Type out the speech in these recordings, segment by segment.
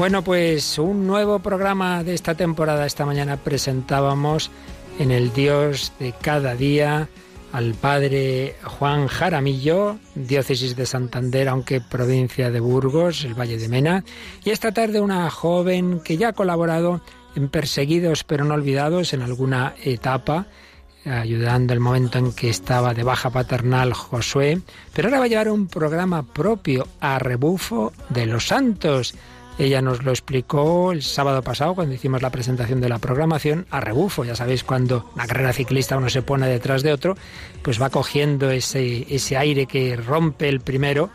Bueno, pues un nuevo programa de esta temporada. Esta mañana presentábamos en el Dios de cada día al padre Juan Jaramillo, diócesis de Santander, aunque provincia de Burgos, el Valle de Mena, y esta tarde una joven que ya ha colaborado en Perseguidos pero no olvidados en alguna etapa, ayudando el momento en que estaba de baja paternal Josué, pero ahora va a llevar un programa propio a rebufo de los santos. Ella nos lo explicó el sábado pasado cuando hicimos la presentación de la programación a rebufo. Ya sabéis, cuando una carrera ciclista uno se pone detrás de otro, pues va cogiendo ese, ese aire que rompe el primero,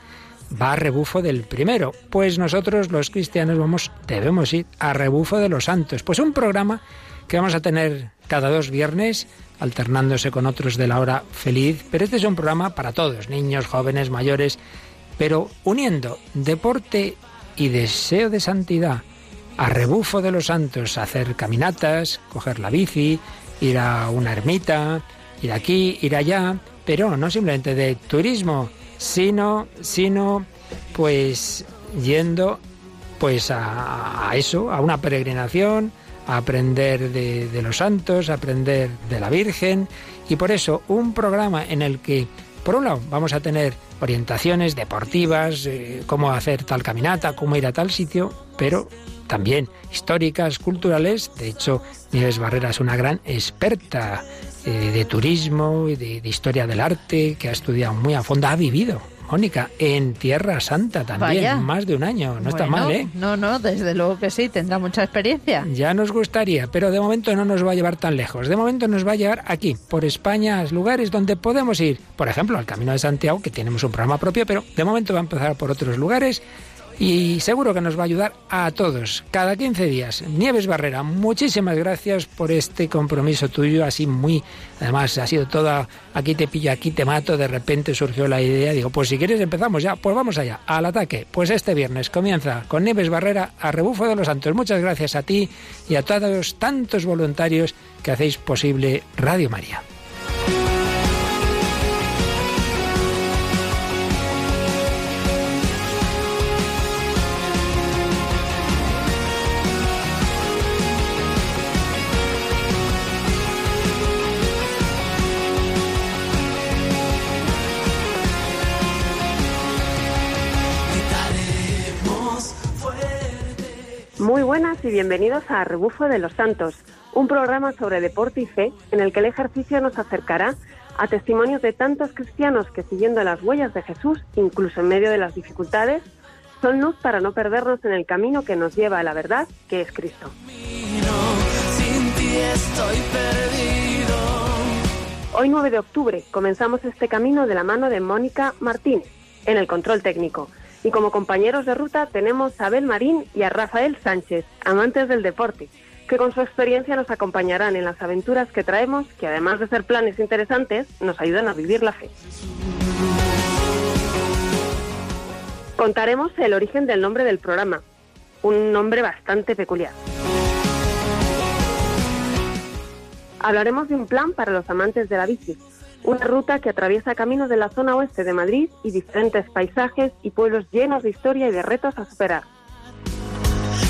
va a rebufo del primero. Pues nosotros los cristianos vamos, debemos ir a rebufo de los santos. Pues un programa que vamos a tener cada dos viernes, alternándose con otros de la hora feliz. Pero este es un programa para todos, niños, jóvenes, mayores, pero uniendo deporte y deseo de santidad, a rebufo de los santos, hacer caminatas, coger la bici, ir a una ermita, ir aquí, ir allá, pero no simplemente de turismo, sino, sino, pues yendo, pues a, eso, a una peregrinación, a aprender de, de los santos, a aprender de la Virgen, y por eso un programa en el que, por un lado, vamos a tener orientaciones deportivas, eh, cómo hacer tal caminata, cómo ir a tal sitio, pero también históricas, culturales. De hecho, Nieves Barrera es una gran experta eh, de turismo y de, de, historia del arte, que ha estudiado muy a fondo, ha vivido Mónica, en Tierra Santa también, Vaya. más de un año. No Bueno, está mal, ¿eh? No, no, desde luego que sí, tendrá mucha experiencia. Ya nos gustaría, pero de momento no nos va a llevar tan lejos. De momento nos va a llevar aquí, por España, a lugares donde podemos ir. Por ejemplo, al Camino de Santiago, que tenemos un programa propio, pero de momento va a empezar por otros lugares y seguro que nos va a ayudar a todos, cada 15 días. Nieves Barrera, muchísimas gracias por este compromiso tuyo, así muy, además ha sido toda, aquí te pillo, aquí te mato, de repente surgió la idea, digo, pues si quieres empezamos ya, pues vamos allá, al ataque. Pues este viernes comienza con Nieves Barrera a Rebufo de los Santos. Muchas gracias a ti y a todos tantos voluntarios que hacéis posible Radio María. Muy buenas y bienvenidos a Rebufo de los Santos, un programa sobre deporte y fe en el que el ejercicio nos acercará a testimonios de tantos cristianos que siguiendo las huellas de Jesús, incluso en medio de las dificultades, son luz para no perdernos en el camino que nos lleva a la verdad, que es Cristo. Hoy 9 de octubre comenzamos este camino de la mano de Mónica Martínez en el control técnico. Y como compañeros de ruta tenemos a Abel Marín y a Rafael Sánchez, amantes del deporte, que con su experiencia nos acompañarán en las aventuras que traemos, que además de ser planes interesantes, nos ayudan a vivir la fe. Contaremos el origen del nombre del programa, un nombre bastante peculiar. Hablaremos de un plan para los amantes de la bici, una ruta que atraviesa caminos de la zona oeste de Madrid y diferentes paisajes y pueblos llenos de historia y de retos a superar.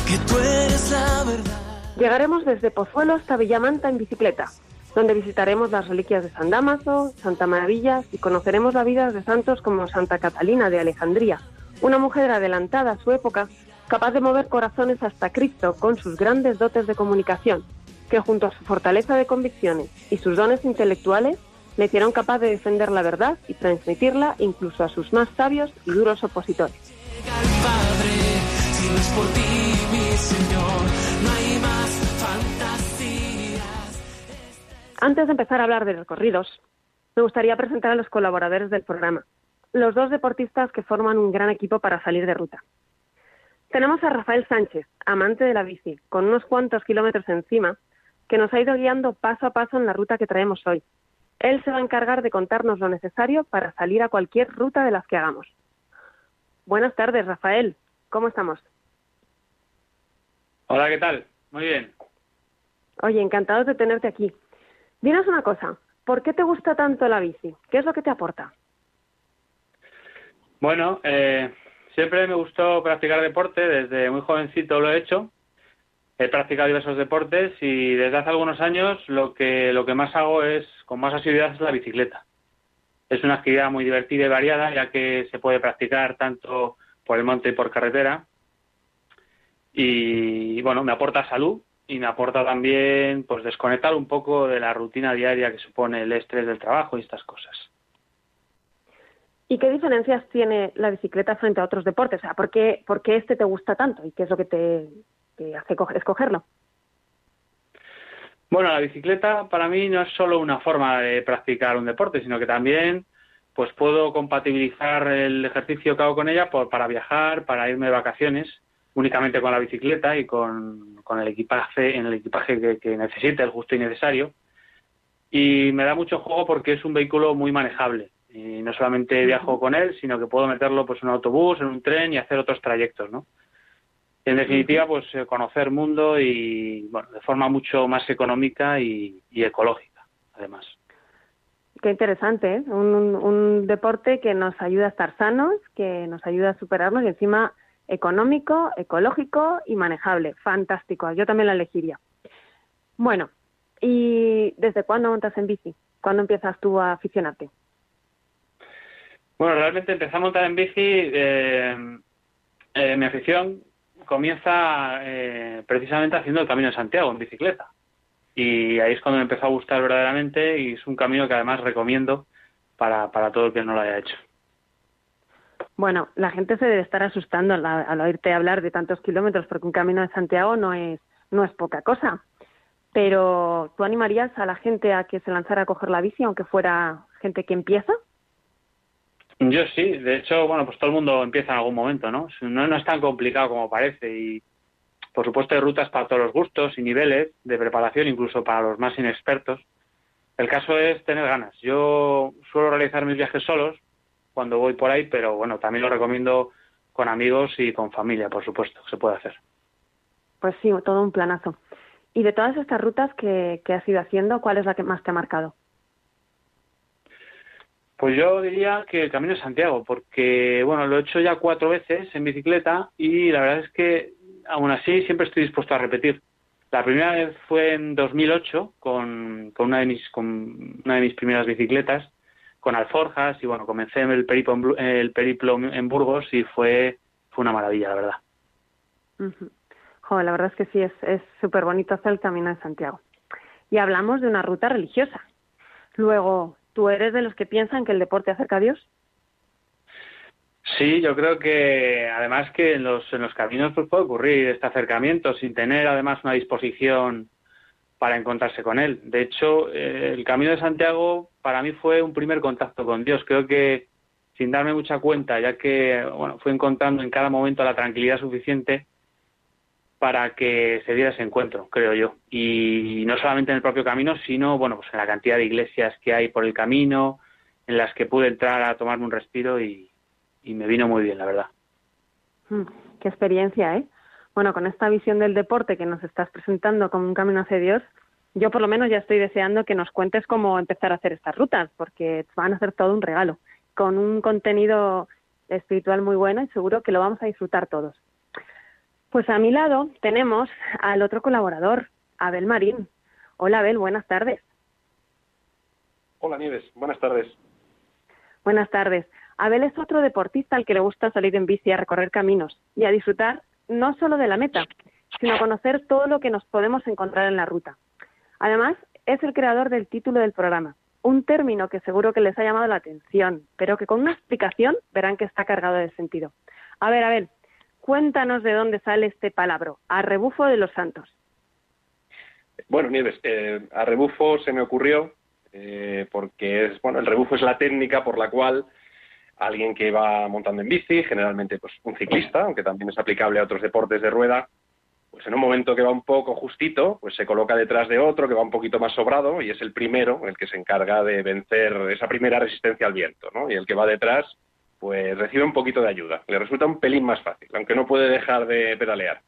Que tú eres la verdad. Llegaremos desde Pozuelo hasta Villamanta en bicicleta, donde visitaremos las reliquias de San Dámaso, Santa Maravillas y conoceremos la vida de santos como Santa Catalina de Alejandría, una mujer adelantada a su época, capaz de mover corazones hasta Cristo con sus grandes dotes de comunicación, que junto a su fortaleza de convicciones y sus dones intelectuales le hicieron capaz de defender la verdad y transmitirla incluso a sus más sabios y duros opositores. Antes de empezar a hablar de recorridos, me gustaría presentar a los colaboradores del programa, los dos deportistas que forman un gran equipo para salir de ruta. Tenemos a Rafael Sánchez, amante de la bici, con unos cuantos kilómetros encima, que nos ha ido guiando paso a paso en la ruta que traemos hoy. Él se va a encargar de contarnos lo necesario para salir a cualquier ruta de las que hagamos. Buenas tardes, Rafael. ¿Cómo estamos? Hola, ¿qué tal? Muy bien. Oye, encantados de tenerte aquí. Dinos una cosa, ¿por qué te gusta tanto la bici? ¿Qué es lo que te aporta? Bueno, eh, Siempre me gustó practicar deporte, desde muy jovencito lo he hecho. He practicado diversos deportes y desde hace algunos años lo que, lo que más hago es, con más asiduidad, es la bicicleta. Es una actividad muy divertida y variada, ya que se puede practicar tanto por el monte y por carretera. Y bueno, me aporta salud y me aporta también pues desconectar un poco de la rutina diaria que supone el estrés del trabajo y estas cosas. ¿Y qué diferencias tiene la bicicleta frente a otros deportes? O sea, ¿por qué, por qué este te gusta tanto y qué es lo que te, te hace co- escogerlo? Bueno, la bicicleta para mí no es solo una forma de practicar un deporte, sino que también pues puedo compatibilizar el ejercicio que hago con ella por- para viajar, para irme de vacaciones únicamente con la bicicleta y con, con el equipaje, en el equipaje que, que necesite, el justo y necesario. Y me da mucho juego porque es un vehículo muy manejable. Y no solamente viajo con él, sino que puedo meterlo pues en un autobús, en un tren y hacer otros trayectos, ¿no? En definitiva, pues eh, conocer mundo y, bueno, de forma mucho más económica y, y ecológica, además. Qué interesante, ¿eh? Un, un- un deporte que nos ayuda a estar sanos, que nos ayuda a superarnos y encima económico, ecológico y manejable. Fantástico, yo también la elegiría. Bueno, ¿y desde cuándo montas en bici? ¿Cuándo empiezas tú a aficionarte? Bueno, realmente empecé a montar en bici, eh, eh, mi afición comienza eh, precisamente haciendo el Camino de Santiago en bicicleta. Y ahí es cuando me empezó a gustar verdaderamente y es un camino que además recomiendo para, para todo el que no lo haya hecho. Bueno, la gente se debe estar asustando al, oírte hablar de tantos kilómetros, porque un camino de Santiago no es, no es poca cosa. Pero, ¿tú animarías a la gente a que se lanzara a coger la bici, aunque fuera gente que empieza? Yo sí, de hecho, bueno, pues todo el mundo empieza en algún momento, ¿no? No, es tan complicado como parece y, por supuesto, hay rutas para todos los gustos y niveles de preparación, incluso para los más inexpertos. El caso es tener ganas. Yo suelo realizar mis viajes solos cuando voy por ahí, pero bueno, también lo recomiendo con amigos y con familia, por supuesto, se puede hacer. Pues sí, todo un planazo. Y de todas estas rutas que, que has ido haciendo, ¿cuál es la que más te ha marcado? Pues yo diría que el Camino de Santiago, porque bueno, lo he hecho ya cuatro veces en bicicleta y la verdad es que aún así siempre estoy dispuesto a repetir. La primera vez fue en 2008 con, con, una, de mis, con una de mis primeras bicicletas, con alforjas y bueno, comencé el periplo en, el periplo en Burgos y fue, fue una maravilla, la verdad. Joder, la verdad es que sí, es es súper bonito hacer el Camino de Santiago. Y hablamos de una ruta religiosa. Luego, ¿tú eres de los que piensan que el deporte acerca a Dios? Sí, yo creo que además que en los, caminos pues puede ocurrir este acercamiento sin tener además una disposición para encontrarse con él. De hecho, eh, el Camino de Santiago para mí fue un primer contacto con Dios. Creo que sin darme mucha cuenta, ya que bueno, fui encontrando en cada momento la tranquilidad suficiente para que se diera ese encuentro, creo yo. Y no solamente en el propio camino, sino bueno, pues en la cantidad de iglesias que hay por el camino, en las que pude entrar a tomarme un respiro y, me vino muy bien, la verdad. Mm, qué experiencia, ¿eh? Bueno, con esta visión del deporte que nos estás presentando como un camino hacia Dios, yo por lo menos ya estoy deseando que nos cuentes cómo empezar a hacer estas rutas, porque van a ser todo un regalo, con un contenido espiritual muy bueno y seguro que lo vamos a disfrutar todos. Pues a mi lado tenemos al otro colaborador, Abel Marín. Hola Abel, buenas tardes. Hola Nieves, buenas tardes. Buenas tardes. Abel es otro deportista al que le gusta salir en bici a recorrer caminos y a disfrutar no solo de la meta, sino a conocer todo lo que nos podemos encontrar en la ruta. Además, es el creador del título del programa, un término que seguro que les ha llamado la atención, pero que con una explicación verán que está cargado de sentido. A ver, Abel, cuéntanos de dónde sale este palabra, a rebufo de los santos. Bueno, Nieves, eh, a rebufo se me ocurrió eh, porque es bueno, el rebufo es la técnica por la cual alguien que va montando en bici, generalmente pues un ciclista, aunque también es aplicable a otros deportes de rueda, pues en un momento que va un poco justito, pues se coloca detrás de otro que va un poquito más sobrado y es el primero el que se encarga de vencer esa primera resistencia al viento, ¿no? Y el que va detrás, pues recibe un poquito de ayuda. Le resulta un pelín más fácil, aunque no puede dejar de pedalear.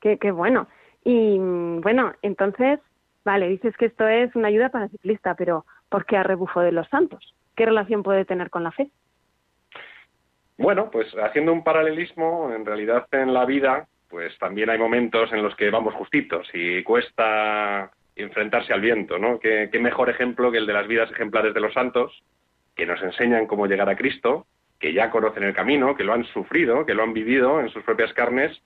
Qué, qué bueno. Y bueno, entonces, vale, dices que esto es una ayuda para el ciclista, pero ¿por qué a rebufo de los santos? ¿Qué relación puede tener con la fe? Bueno, pues haciendo un paralelismo, en realidad en la vida, pues también hay momentos en los que vamos justitos y cuesta enfrentarse al viento, ¿no? ¿Qué, qué mejor ejemplo que el de las vidas ejemplares de los santos, que nos enseñan cómo llegar a Cristo, que ya conocen el camino, que lo han sufrido, que lo han vivido en sus propias carnes,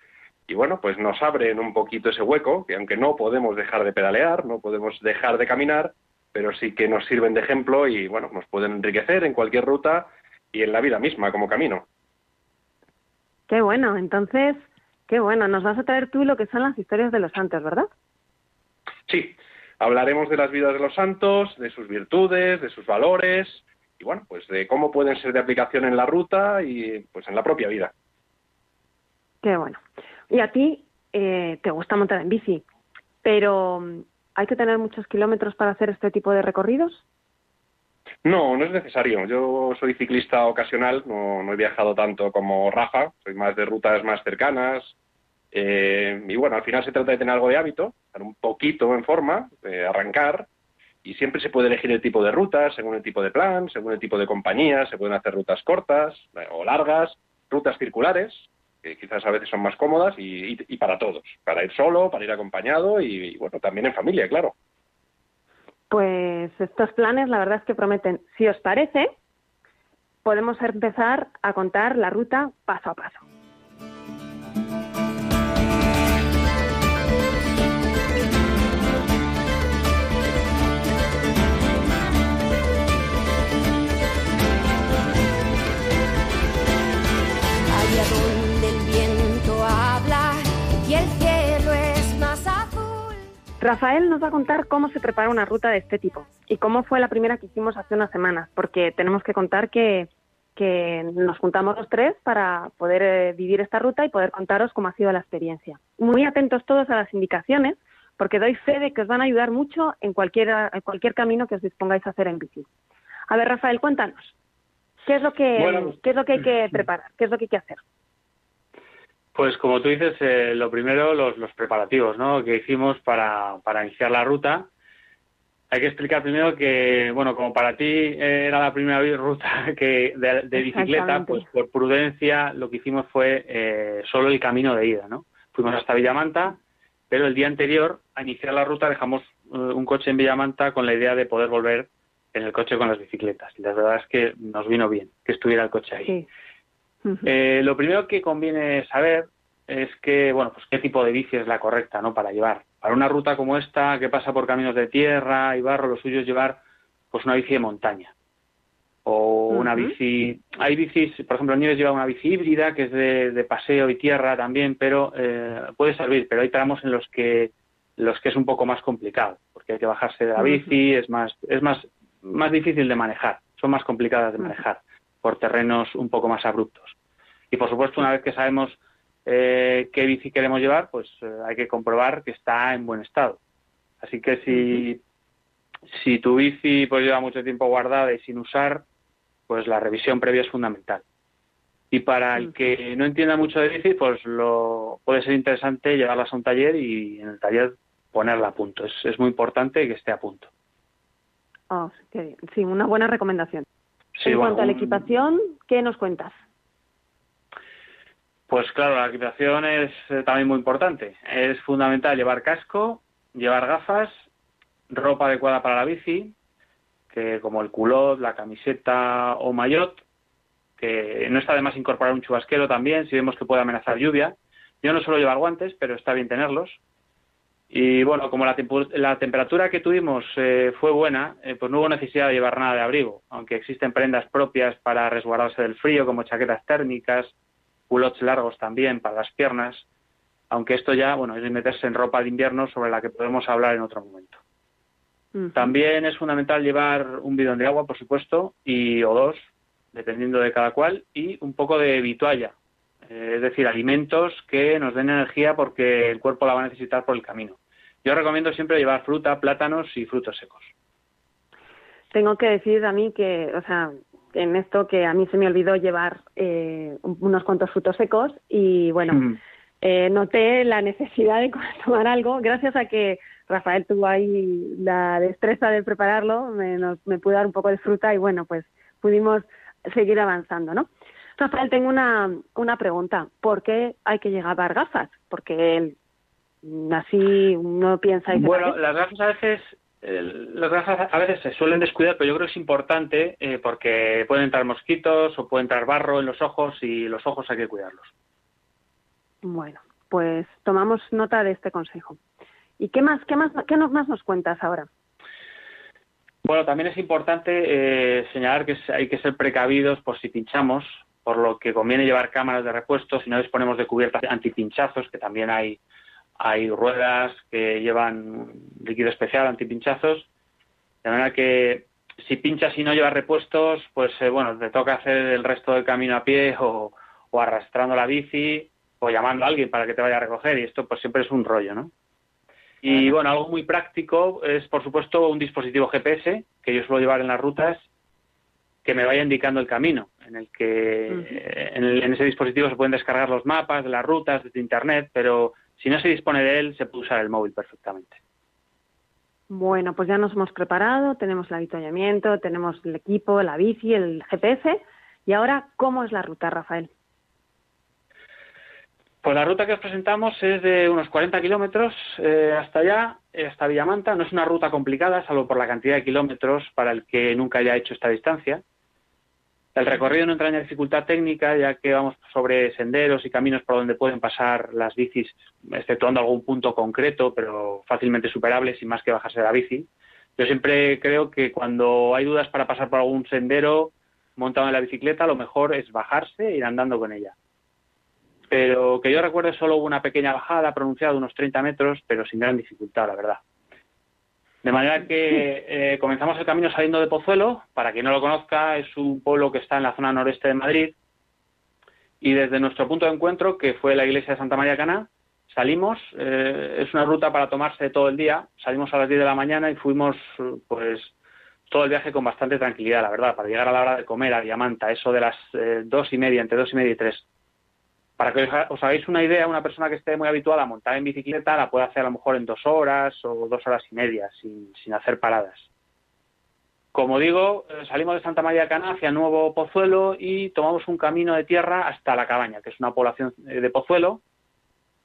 y bueno, pues nos abren un poquito ese hueco, que aunque no podemos dejar de pedalear, no podemos dejar de caminar, pero sí que nos sirven de ejemplo y bueno, nos pueden enriquecer en cualquier ruta y en la vida misma como camino. Qué bueno, entonces, qué bueno, nos vas a traer tú lo que son las historias de los santos, ¿verdad? Sí, hablaremos de las vidas de los santos, de sus virtudes, de sus valores y bueno, pues de cómo pueden ser de aplicación en la ruta y pues en la propia vida. Qué bueno. Y a ti eh, te gusta montar en bici, pero mm, ¿hay que tener muchos kilómetros para hacer este tipo de recorridos? No, no es necesario. Yo soy ciclista ocasional, no, no he viajado tanto como Rafa, soy más de rutas más cercanas. eh, y bueno, al final se trata de tener algo de hábito, estar un poquito en forma, de arrancar, y siempre se puede elegir el tipo de ruta, según el tipo de plan, según el tipo de compañía, se pueden hacer rutas cortas eh, o largas, rutas circulares, que quizás a veces son más cómodas, y, para todos, para ir solo, para ir acompañado y, y, bueno, también en familia, claro. Pues estos planes la verdad es que prometen. Si os parece, podemos empezar a contar la ruta paso a paso. Rafael nos va a contar cómo se prepara una ruta de este tipo y cómo fue la primera que hicimos hace unas semanas, porque tenemos que contar que, que nos juntamos los tres para poder eh, vivir esta ruta y poder contaros cómo ha sido la experiencia. Muy atentos todos a las indicaciones, porque doy fe de que os van a ayudar mucho en cualquier, en cualquier camino que os dispongáis a hacer en bici. A ver, Rafael, cuéntanos. ¿Qué es lo que, Bueno, qué es lo que hay que preparar? ¿Qué es lo que hay que hacer? Pues como tú dices, eh, lo primero, los, los preparativos, ¿no? Que hicimos para, para iniciar la ruta. Hay que explicar primero que, bueno, como para ti eh, era la primera ruta que de, de bicicleta, pues por prudencia lo que hicimos fue eh, solo el camino de ida, ¿no? Fuimos hasta Villamanta, pero el día anterior a iniciar la ruta dejamos eh, un coche en Villamanta con la idea de poder volver en el coche con las bicicletas. Y la verdad es que nos vino bien que estuviera el coche ahí. Sí. Eh, lo primero que conviene saber es que, bueno, pues qué tipo de bici es la correcta, ¿no? Para llevar. Para una ruta como esta, que pasa por caminos de tierra y barro, lo suyo es llevar, pues una bici de montaña. O una bici... Hay bicis, por ejemplo, Nieves lleva una bici híbrida, que es de, de paseo y tierra también, pero eh, puede servir, pero hay tramos en los que los que es un poco más complicado, porque hay que bajarse de la bici, es más, es más, más difícil de manejar, son más complicadas de manejar por terrenos un poco más abruptos. Y por supuesto, una vez que sabemos eh, qué bici queremos llevar, pues eh, hay que comprobar que está en buen estado. Así que si, si tu bici pues lleva mucho tiempo guardada y sin usar, pues la revisión previa es fundamental. Y para el Ujú. que no entienda mucho de bici, pues lo puede ser interesante llevarlas a un taller y en el taller ponerla a punto. Es, es muy importante que esté a punto. Oh. Sí, una buena recomendación. Sí, en bueno, cuanto a la equipación, ¿qué nos cuentas? Pues claro, la equipación es eh, también muy importante. Es fundamental llevar casco, llevar gafas, ropa adecuada para la bici, que como el culot, la camiseta o maillot, que no está de más incorporar un chubasquero también si vemos que puede amenazar lluvia. Yo no suelo llevar guantes, pero está bien tenerlos. Y bueno, como la, la temperatura que tuvimos eh, fue buena, eh, pues no hubo necesidad de llevar nada de abrigo, aunque existen prendas propias para resguardarse del frío, como chaquetas térmicas, culottes largos también para las piernas, aunque esto ya, bueno, es meterse en ropa de invierno sobre la que podemos hablar en otro momento. También es fundamental llevar un bidón de agua, por supuesto, y o dos, dependiendo de cada cual, y un poco de vitualla, eh, es decir, alimentos que nos den energía porque el cuerpo la va a necesitar por el camino. Yo recomiendo siempre llevar fruta, plátanos y frutos secos. Tengo que decir a mí que, o sea, en esto que a mí se me olvidó llevar eh, un- unos cuantos frutos secos y bueno, Mm. eh, noté la necesidad de tomar algo gracias a que Rafael tuvo ahí la destreza de prepararlo, me, nos- me pudo dar un poco de fruta y bueno, pues pudimos seguir avanzando, ¿no? Rafael, tengo una, una pregunta. ¿Por qué hay que llevar gafas? Porque mm, así uno piensa... Y Bueno, las gafas a veces, las gafas a veces se suelen descuidar, pero yo creo que es importante eh, porque pueden entrar mosquitos o puede entrar barro en los ojos y los ojos hay que cuidarlos. Bueno, pues tomamos nota de este consejo. ¿Y qué más, qué más, qué más nos cuentas ahora? Bueno, también es importante eh, señalar que hay que ser precavidos por si pinchamos, por lo que conviene llevar cámaras de repuesto, si no disponemos de cubiertas antipinchazos, que también hay, hay ruedas que llevan líquido especial antipinchazos, de manera que si pinchas y no llevas repuestos, pues eh, bueno, te toca hacer el resto del camino a pie o, o arrastrando la bici o llamando a alguien para que te vaya a recoger. Y esto pues siempre es un rollo, ¿no? Y bueno, algo muy práctico es, por supuesto, un dispositivo GPS que yo suelo llevar en las rutas que me vaya indicando el camino, en el que eh, en, el- en ese dispositivo se pueden descargar los mapas de las rutas desde Internet, pero si no se dispone de él, se puede usar el móvil perfectamente. Bueno, pues ya nos hemos preparado, tenemos el avituallamiento, tenemos el equipo, la bici, el GPS. Y ahora, ¿cómo es la ruta, Rafael? Pues la ruta que os presentamos es de unos 40 kilómetros eh, hasta allá, hasta Villamanta. No es una ruta complicada, salvo por la cantidad de kilómetros para el que nunca haya hecho esta distancia. El recorrido no entraña dificultad técnica, ya que vamos sobre senderos y caminos por donde pueden pasar las bicis, exceptuando algún punto concreto, pero fácilmente superable, sin más que bajarse de la bici. Yo siempre creo que cuando hay dudas para pasar por algún sendero montado en la bicicleta, lo mejor es bajarse e ir andando con ella pero que yo recuerde solo hubo una pequeña bajada pronunciada de unos 30 metros, pero sin gran dificultad, la verdad. De manera que eh, comenzamos el camino saliendo de Pozuelo, para quien no lo conozca, es un pueblo que está en la zona noreste de Madrid, y desde nuestro punto de encuentro, que fue la iglesia de Santa María Cana, salimos, eh, es una ruta para tomarse todo el día, salimos a las 10 de la mañana y fuimos pues todo el viaje con bastante tranquilidad, la verdad, para llegar a la hora de comer a Diamanta, eso de las eh, dos y media, entre dos y media y tres. Para que os ha- os hagáis una idea, una persona que esté muy habituada a montar en bicicleta la puede hacer a lo mejor en dos horas o dos horas y media, sin, sin hacer paradas. Como digo, eh, salimos de Santa María de Cana hacia Nuevo Pozuelo y tomamos un camino de tierra hasta La Cabaña, que es una población eh, de Pozuelo.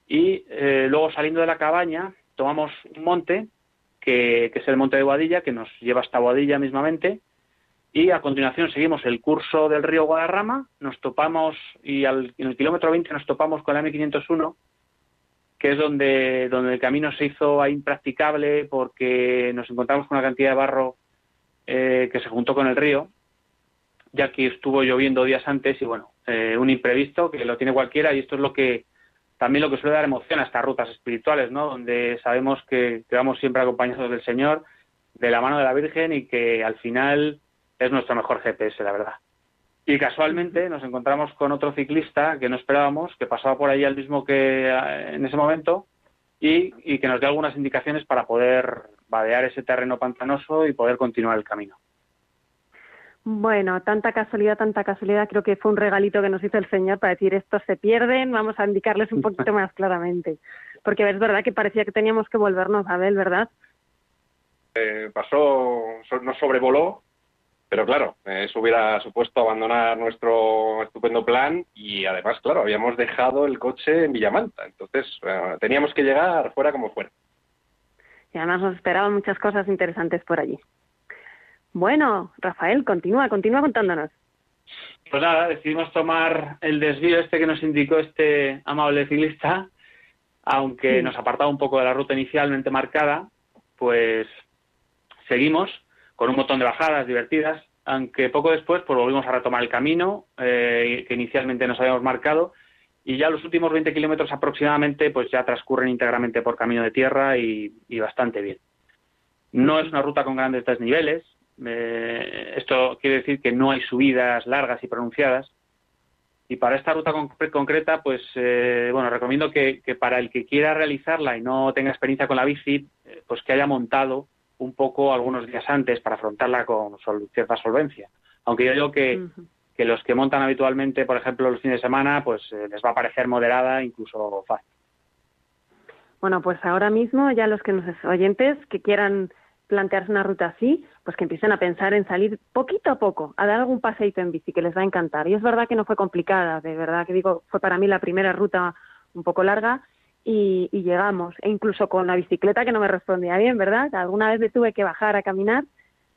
Y eh, luego saliendo de La Cabaña tomamos un monte, que, que es el Monte de Boadilla, que nos lleva hasta Boadilla mismamente. Y a continuación seguimos el curso del río Guadarrama, nos topamos y al, en el kilómetro 20 nos topamos con la M501, que es donde, donde el camino se hizo impracticable porque nos encontramos con una cantidad de barro eh, que se juntó con el río, ya que estuvo lloviendo días antes y bueno, eh, un imprevisto que lo tiene cualquiera y esto es lo que también lo que suele dar emoción a estas rutas espirituales, ¿no? Donde sabemos que, que vamos siempre acompañados del Señor, de la mano de la Virgen y que al final es nuestro mejor GPS, la verdad. Y casualmente nos encontramos con otro ciclista que no esperábamos, que pasaba por ahí al mismo que eh, en ese momento y, y que nos dio algunas indicaciones para poder vadear ese terreno pantanoso y poder continuar el camino. Bueno, tanta casualidad, tanta casualidad. Creo que fue un regalito que nos hizo el Señor para decir estos se pierden, vamos a indicarles un poquito más claramente. Porque es verdad que parecía que teníamos que volvernos a ver, ¿verdad? Eh, pasó, so- nos sobrevoló, pero claro, eso hubiera supuesto abandonar nuestro estupendo plan y además, claro, habíamos dejado el coche en Villamanta, entonces eh, teníamos que llegar fuera como fuera. Y además nos esperaban muchas cosas interesantes por allí. Bueno, Rafael, continúa, continúa contándonos. Pues nada, decidimos tomar el desvío este que nos indicó este amable ciclista, aunque Sí. nos apartaba un poco de la ruta inicialmente marcada, pues seguimos con un montón de bajadas divertidas, aunque poco después pues volvimos a retomar el camino eh, que inicialmente nos habíamos marcado y ya los últimos 20 kilómetros aproximadamente pues ya transcurren íntegramente por camino de tierra y, bastante bien. No es una ruta con grandes desniveles, eh, esto quiere decir que no hay subidas largas y pronunciadas. Y para esta ruta concre- concreta, pues eh, bueno, recomiendo que, que para el que quiera realizarla y no tenga experiencia con la bici, eh, pues que haya montado un poco algunos días antes para afrontarla con sol- cierta solvencia. Aunque yo digo que, que los que montan habitualmente, por ejemplo, los fines de semana, pues eh, les va a parecer moderada, incluso fácil. Bueno, pues ahora mismo ya los que nos oyentes que quieran plantearse una ruta así, pues que empiecen a pensar en salir poquito a poco, a dar algún paseito en bici que les va a encantar. Y es verdad que no fue complicada, de verdad que digo, fue para mí la primera ruta un poco larga y, llegamos. E incluso con la bicicleta que no me respondía bien, ¿verdad? Alguna vez me tuve que bajar a caminar,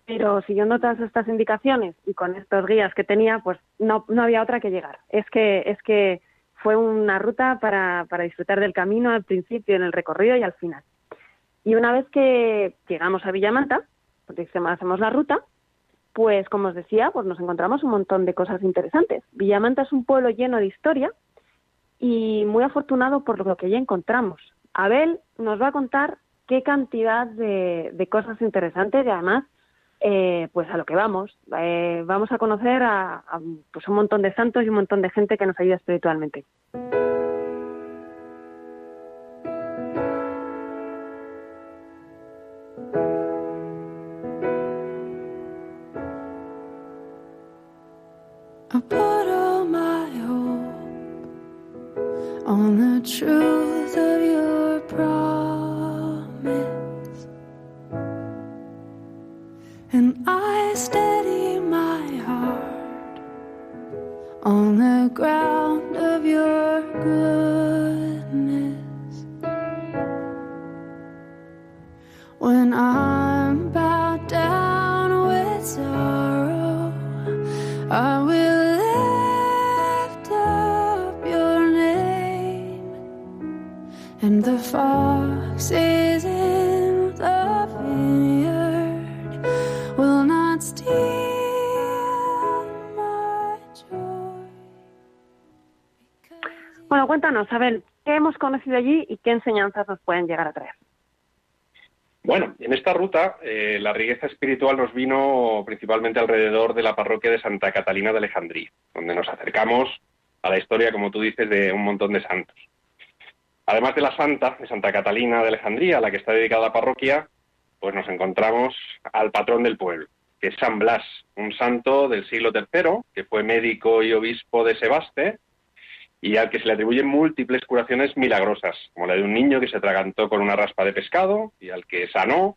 pero siguiendo todas estas indicaciones y con estos guías que tenía, pues no, no había otra que llegar. Es que, es que fue una ruta para, para disfrutar del camino al principio, en el recorrido y al final. Y una vez que llegamos a Villamanta, porque hacemos la ruta, pues como os decía, pues nos encontramos un montón de cosas interesantes. Villamanta es un pueblo lleno de historia y muy afortunado por lo que allí encontramos. Abel nos va a contar qué cantidad de, de cosas interesantes y además, eh, pues a lo que vamos. Eh, vamos a conocer a, a, pues un montón de santos y un montón de gente que nos ayuda espiritualmente. And the foxes in the vineyard will not steal my joy. Bueno, cuéntanos, Abel, ¿qué hemos conocido allí y qué enseñanzas nos pueden llegar a traer? Bueno, en esta ruta eh, la riqueza espiritual nos vino principalmente alrededor de la parroquia de Santa Catalina de Alejandría, donde nos acercamos a la historia, como tú dices, de un montón de santos. Además de la santa de Santa Catalina de Alejandría, a la que está dedicada la parroquia, pues nos encontramos al patrón del pueblo, que es San Blas, un santo del siglo III, que fue médico y obispo de Sebaste, y al que se le atribuyen múltiples curaciones milagrosas, como la de un niño que se atragantó con una raspa de pescado y al que sanó.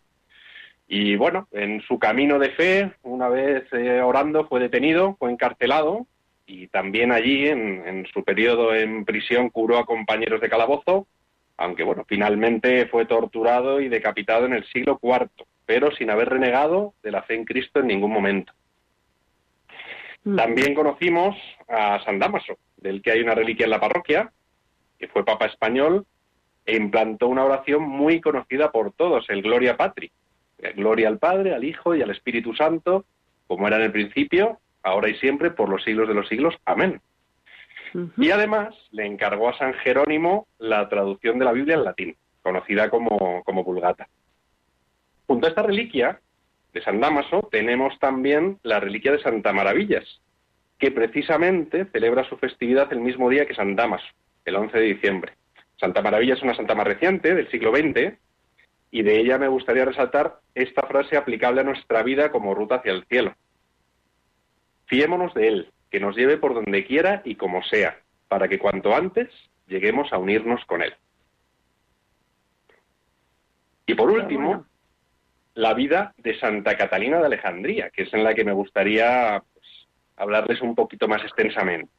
Y bueno, en su camino de fe, una vez eh, orando, fue detenido, fue encarcelado y también allí, en, en su periodo en prisión, curó a compañeros de calabozo, aunque bueno, finalmente fue torturado y decapitado en el siglo IV, pero sin haber renegado de la fe en Cristo en ningún momento. También conocimos a San Damaso, del que hay una reliquia en la parroquia, que fue papa español e implantó una oración muy conocida por todos, el Gloria Patri. Gloria al Padre, al Hijo y al Espíritu Santo, como era en el principio, ahora y siempre, por los siglos de los siglos. Amén. Y además le encargó a San Jerónimo la traducción de la Biblia en latín, conocida como, como Vulgata. Junto a esta reliquia de San Damaso tenemos también la reliquia de Santa Maravillas, que precisamente celebra su festividad el mismo día que San Damaso, el 11 de diciembre. Santa Maravilla es una santa más reciente, del siglo XX, y de ella me gustaría resaltar esta frase aplicable a nuestra vida como ruta hacia el cielo. Fiémonos de Él, que nos lleve por donde quiera y como sea, para que cuanto antes lleguemos a unirnos con Él. Y por último, la vida de Santa Catalina de Alejandría, que es en la que me gustaría pues, hablarles un poquito más extensamente.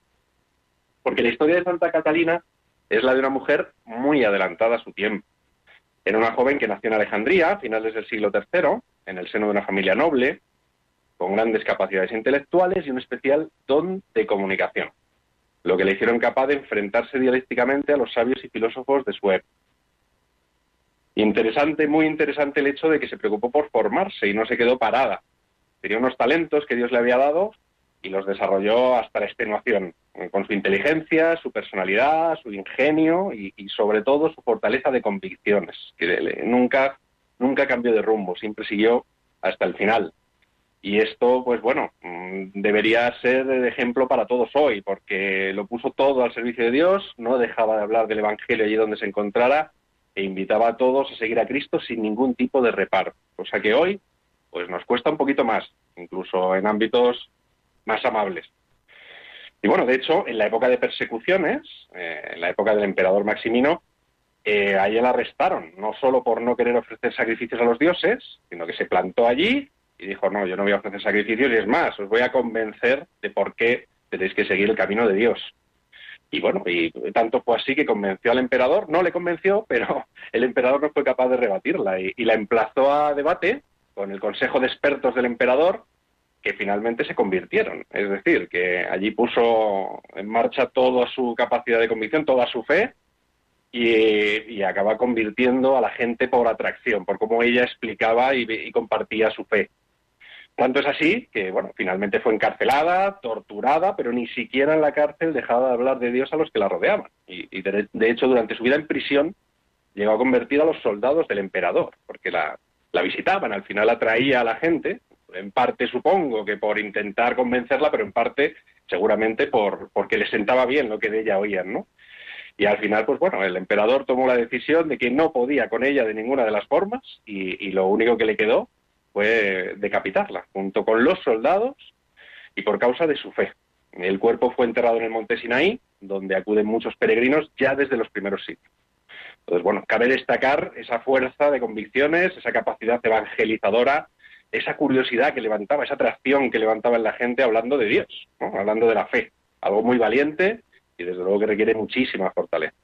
Porque la historia de Santa Catalina es la de una mujer muy adelantada a su tiempo. Era una joven que nació en Alejandría a finales del siglo III, en el seno de una familia noble, con grandes capacidades intelectuales y un especial don de comunicación, lo que le hicieron capaz de enfrentarse dialécticamente a los sabios y filósofos de su época. Interesante, muy interesante el hecho de que se preocupó por formarse y no se quedó parada. Tenía unos talentos que Dios le había dado y los desarrolló hasta la extenuación, con su inteligencia, su personalidad, su ingenio y, y sobre todo su fortaleza de convicciones, que nunca, nunca cambió de rumbo, siempre siguió hasta el final. Y esto, pues bueno, debería ser de ejemplo para todos hoy, porque lo puso todo al servicio de Dios, no dejaba de hablar del Evangelio allí donde se encontrara e invitaba a todos a seguir a Cristo sin ningún tipo de reparo. Cosa que hoy, pues nos cuesta un poquito más, incluso en ámbitos más amables. Y bueno, de hecho, en la época de persecuciones, eh, en la época del emperador Maximino, eh, la arrestaron, no solo por no querer ofrecer sacrificios a los dioses, sino que se plantó allí y dijo, no, yo no voy a ofrecer sacrificios y es más, os voy a convencer de por qué tenéis que seguir el camino de Dios. Y bueno, y tanto fue así que convenció al emperador, no le convenció, pero el emperador no fue capaz de rebatirla y, la emplazó a debate con el consejo de expertos del emperador que finalmente se convirtieron. Es decir, que allí puso en marcha toda su capacidad de convicción, toda su fe, y, y acaba convirtiendo a la gente por atracción, por cómo ella explicaba y compartía su fe. Tanto es así que, bueno, finalmente fue encarcelada, torturada, pero ni siquiera en la cárcel dejaba de hablar de Dios a los que la rodeaban. Y, de, hecho, durante su vida en prisión, llegó a convertir a los soldados del emperador, porque la, la visitaban, al final atraía a la gente, en parte supongo que por intentar convencerla, pero en parte seguramente por porque le sentaba bien lo que de ella oían, ¿no? Y al final, pues bueno, el emperador tomó la decisión de que no podía con ella de ninguna de las formas y lo único que le quedó fue decapitarla, junto con los soldados y por causa de su fe. El cuerpo fue enterrado en el monte Sinaí, donde acuden muchos peregrinos ya desde los primeros siglos. Entonces, bueno, cabe destacar esa fuerza de convicciones, esa capacidad evangelizadora, esa curiosidad que levantaba, esa atracción que levantaba en la gente hablando de Dios, hablando de la fe. Algo muy valiente y desde luego que requiere muchísima fortaleza.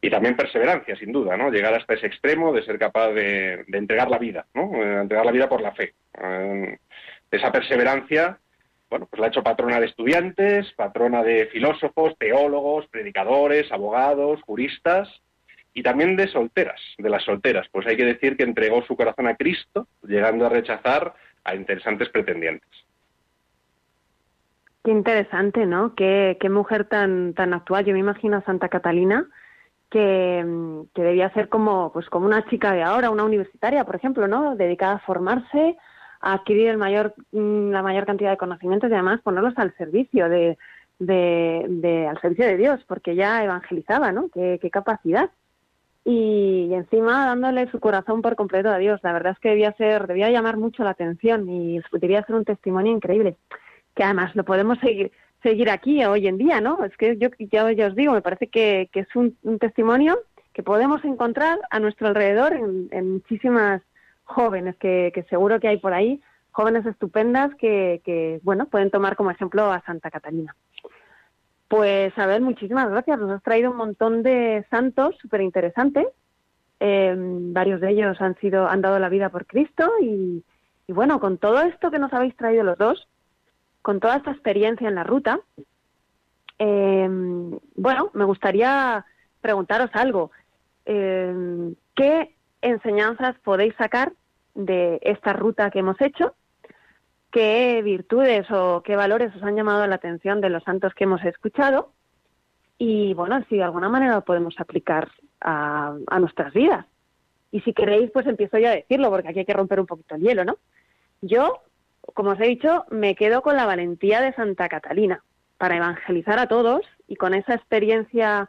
Y también perseverancia, sin duda, ¿no? Llegar hasta ese extremo de ser capaz de, entregar la vida, ¿no? Eh, entregar la vida por la fe. Eh, esa perseverancia, bueno, pues la ha hecho patrona de estudiantes, patrona de filósofos, teólogos, predicadores, abogados, juristas y también de solteras, de las solteras. Pues hay que decir que entregó su corazón a Cristo, llegando a rechazar a interesantes pretendientes. Qué interesante, ¿no? Qué, mujer tan, tan actual. Yo me imagino a Santa Catalina, que, que, debía ser como, pues como una chica de ahora, una universitaria, por ejemplo, ¿no? Dedicada a formarse, a adquirir el mayor, la mayor cantidad de conocimientos y además ponerlos al servicio de, de, de al servicio de Dios, porque ya evangelizaba, ¿no? Qué, qué capacidad. Y, y, encima dándole su corazón por completo a Dios. La verdad es que debía ser, debía llamar mucho la atención y debía ser un testimonio increíble que además lo podemos seguir seguir aquí hoy en día, ¿no? Es que yo ya, os digo, me parece que, que es un, testimonio que podemos encontrar a nuestro alrededor en, muchísimas jóvenes que, seguro que hay por ahí, jóvenes estupendas que, que, bueno, pueden tomar como ejemplo a Santa Catalina. Pues, a ver, muchísimas gracias. Nos has traído un montón de santos súper interesantes. Eh, varios de ellos han sido, han dado la vida por Cristo y bueno, con todo esto que nos habéis traído los dos, con toda esta experiencia en la ruta, eh, bueno, me gustaría preguntaros algo. Eh, ¿Qué enseñanzas podéis sacar de esta ruta que hemos hecho? ¿Qué virtudes o qué valores os han llamado la atención de los santos que hemos escuchado? Y bueno, si de alguna manera lo podemos aplicar a, a nuestras vidas. Y si queréis, pues empiezo yo a decirlo, porque aquí hay que romper un poquito el hielo, ¿no? Yo como os he dicho, me quedo con la valentía de Santa Catalina para evangelizar a todos y con esa experiencia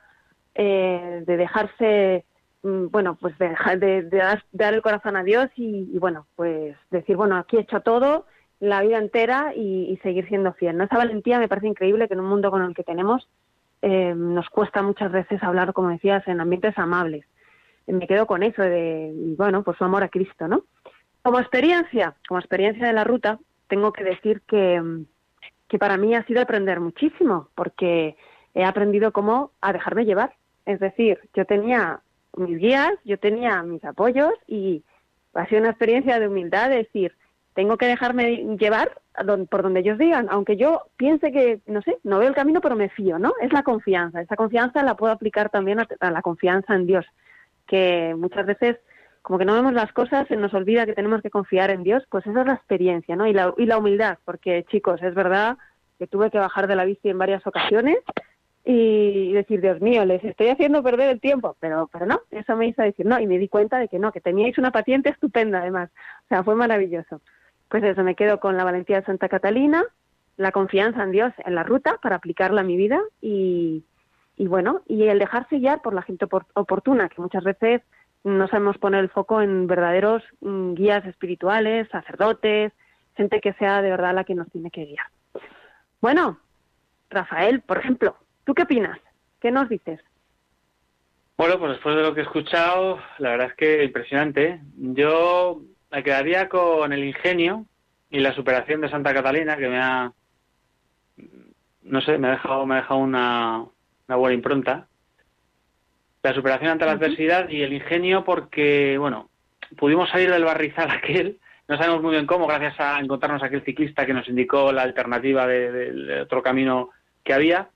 eh, de dejarse, mm, bueno, pues de, de, dar, el corazón a Dios y, bueno, pues decir, bueno, aquí he hecho todo, la vida entera y, seguir siendo fiel. Esa valentía me parece increíble que en un mundo con el que tenemos eh, nos cuesta muchas veces hablar, como decías, en ambientes amables. Me quedo con eso de, bueno, pues su amor a Cristo, ¿no? Como experiencia, como experiencia de la ruta, tengo que decir que, que para mí ha sido aprender muchísimo, porque he aprendido cómo a dejarme llevar. Es decir, yo tenía mis guías, yo tenía mis apoyos y ha sido una experiencia de humildad, de decir, tengo que dejarme llevar por donde ellos digan, aunque yo piense que, no sé, no veo el camino, pero me fío, ¿no? Es la confianza. Esa confianza la puedo aplicar también a, a la confianza en Dios, que muchas veces como que no vemos las cosas, se nos olvida que tenemos que confiar en Dios, pues esa es la experiencia, ¿no? Y la, y la humildad, porque chicos, es verdad que tuve que bajar de la bici en varias ocasiones y decir, Dios mío, les estoy haciendo perder el tiempo, pero, pero no, eso me hizo decir no, y me di cuenta de que no, que teníais una paciente estupenda además, o sea, fue maravilloso. Pues eso, me quedo con la valentía de Santa Catalina, la confianza en Dios en la ruta para aplicarla a mi vida y, bueno, y el dejarse guiar por la gente oportuna, que muchas veces no sabemos poner el foco en verdaderos mm, guías espirituales, sacerdotes, gente que sea de verdad la que nos tiene que guiar. Bueno, Rafael, por ejemplo, ¿tú qué opinas? ¿Qué nos dices? Bueno, pues después de lo que he escuchado, la verdad es que impresionante. Yo me quedaría con el ingenio y la superación de Santa Catalina, que me ha, no sé, me ha dejado, me ha dejado una, una buena impronta. La superación ante la adversidad y el ingenio porque, bueno, pudimos salir del barrizal aquel, no sabemos muy bien cómo, gracias a encontrarnos aquel ciclista que nos indicó la alternativa de, de- de otro camino que había.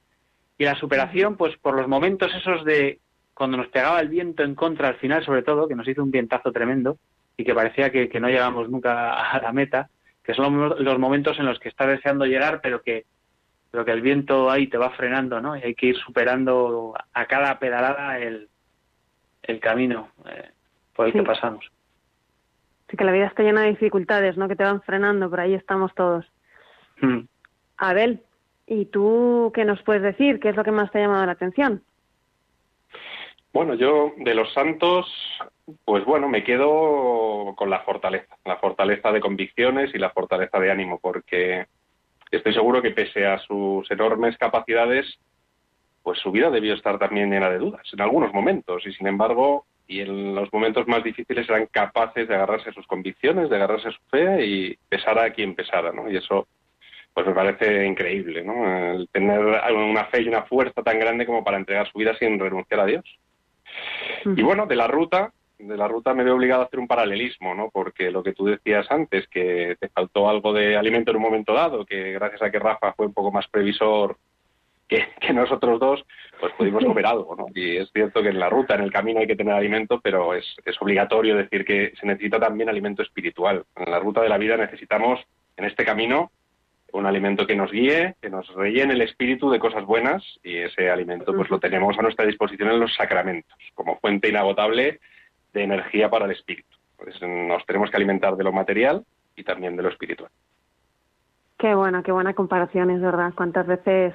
Y la superación, pues por los momentos esos de cuando nos pegaba el viento en contra al final, sobre todo, que nos hizo un vientazo tremendo y que parecía que, que no llegamos nunca a la meta, que son los, los momentos en los que estás deseando llegar, pero que, pero que el viento ahí te va frenando, ¿no? Y hay que ir superando a cada pedalada el, el camino eh, por el Sí. que pasamos. Sí que la vida está llena de dificultades, ¿no? Que te van frenando, pero ahí estamos todos. Mm. Abel, ¿y tú qué nos puedes decir? ¿Qué es lo que más te ha llamado la atención? Bueno, yo de los santos, pues bueno, me quedo con la fortaleza, la fortaleza de convicciones y la fortaleza de ánimo, porque estoy seguro que pese a sus enormes capacidades, pues su vida debió estar también llena de dudas en algunos momentos, y sin embargo, y en los momentos más difíciles eran capaces de agarrarse a sus convicciones, de agarrarse a su fe y pesara a quien pesara, ¿no? Y eso pues me parece increíble, ¿no? El tener una fe y una fuerza tan grande como para entregar su vida sin renunciar a Dios. Y bueno, de la ruta, de la ruta me veo obligado a hacer un paralelismo, ¿no? Porque lo que tú decías antes, que te faltó algo de alimento en un momento dado, que gracias a que Rafa fue un poco más previsor que, que nosotros dos, pues pudimos comer algo, ¿no? Y es cierto que en la ruta, en el camino hay que tener alimento, pero es, es obligatorio decir que se necesita también alimento espiritual. En la ruta de la vida necesitamos, en este camino, un alimento que nos guíe, que nos rellene el espíritu de cosas buenas y ese alimento pues lo tenemos a nuestra disposición en los sacramentos, como fuente inagotable de energía para el espíritu. Pues nos tenemos que alimentar de lo material y también de lo espiritual. Qué buena, qué buena comparación, es verdad. Cuántas veces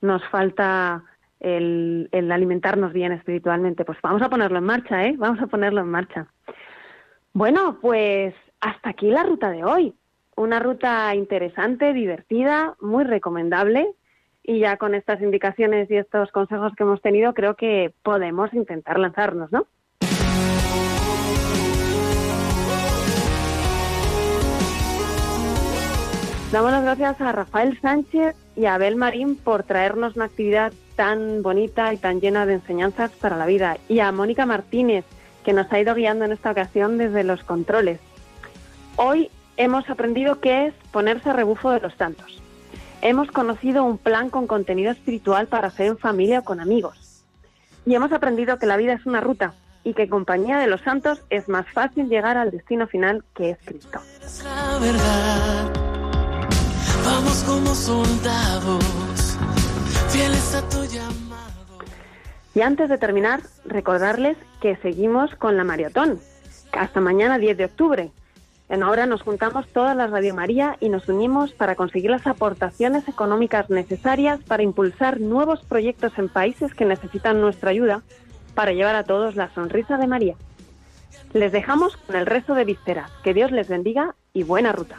nos falta el, el alimentarnos bien espiritualmente. Pues vamos a ponerlo en marcha, ¿eh? Vamos a ponerlo en marcha. Bueno, pues hasta aquí la ruta de hoy. Una ruta interesante, divertida, muy recomendable. Y ya con estas indicaciones y estos consejos que hemos tenido, creo que podemos intentar lanzarnos, ¿no? Damos las gracias a Rafael Sánchez y a Abel Marín por traernos una actividad tan bonita y tan llena de enseñanzas para la vida. Y a Mónica Martínez, que nos ha ido guiando en esta ocasión desde los controles. Hoy hemos aprendido qué es ponerse a rebufo de los santos. Hemos conocido un plan con contenido espiritual para hacer en familia o con amigos. Y hemos aprendido que la vida es una ruta y que en compañía de los santos es más fácil llegar al destino final que es Cristo. La verdad. Vamos como soldados, fieles a tu llamado. Y antes de terminar, recordarles que seguimos con la maratón. Hasta mañana 10 de octubre. En ahora nos juntamos todas las Radio María y nos unimos para conseguir las aportaciones económicas necesarias para impulsar nuevos proyectos en países que necesitan nuestra ayuda para llevar a todos la sonrisa de María. Les dejamos con el resto de vísperas. Que Dios les bendiga y buena ruta.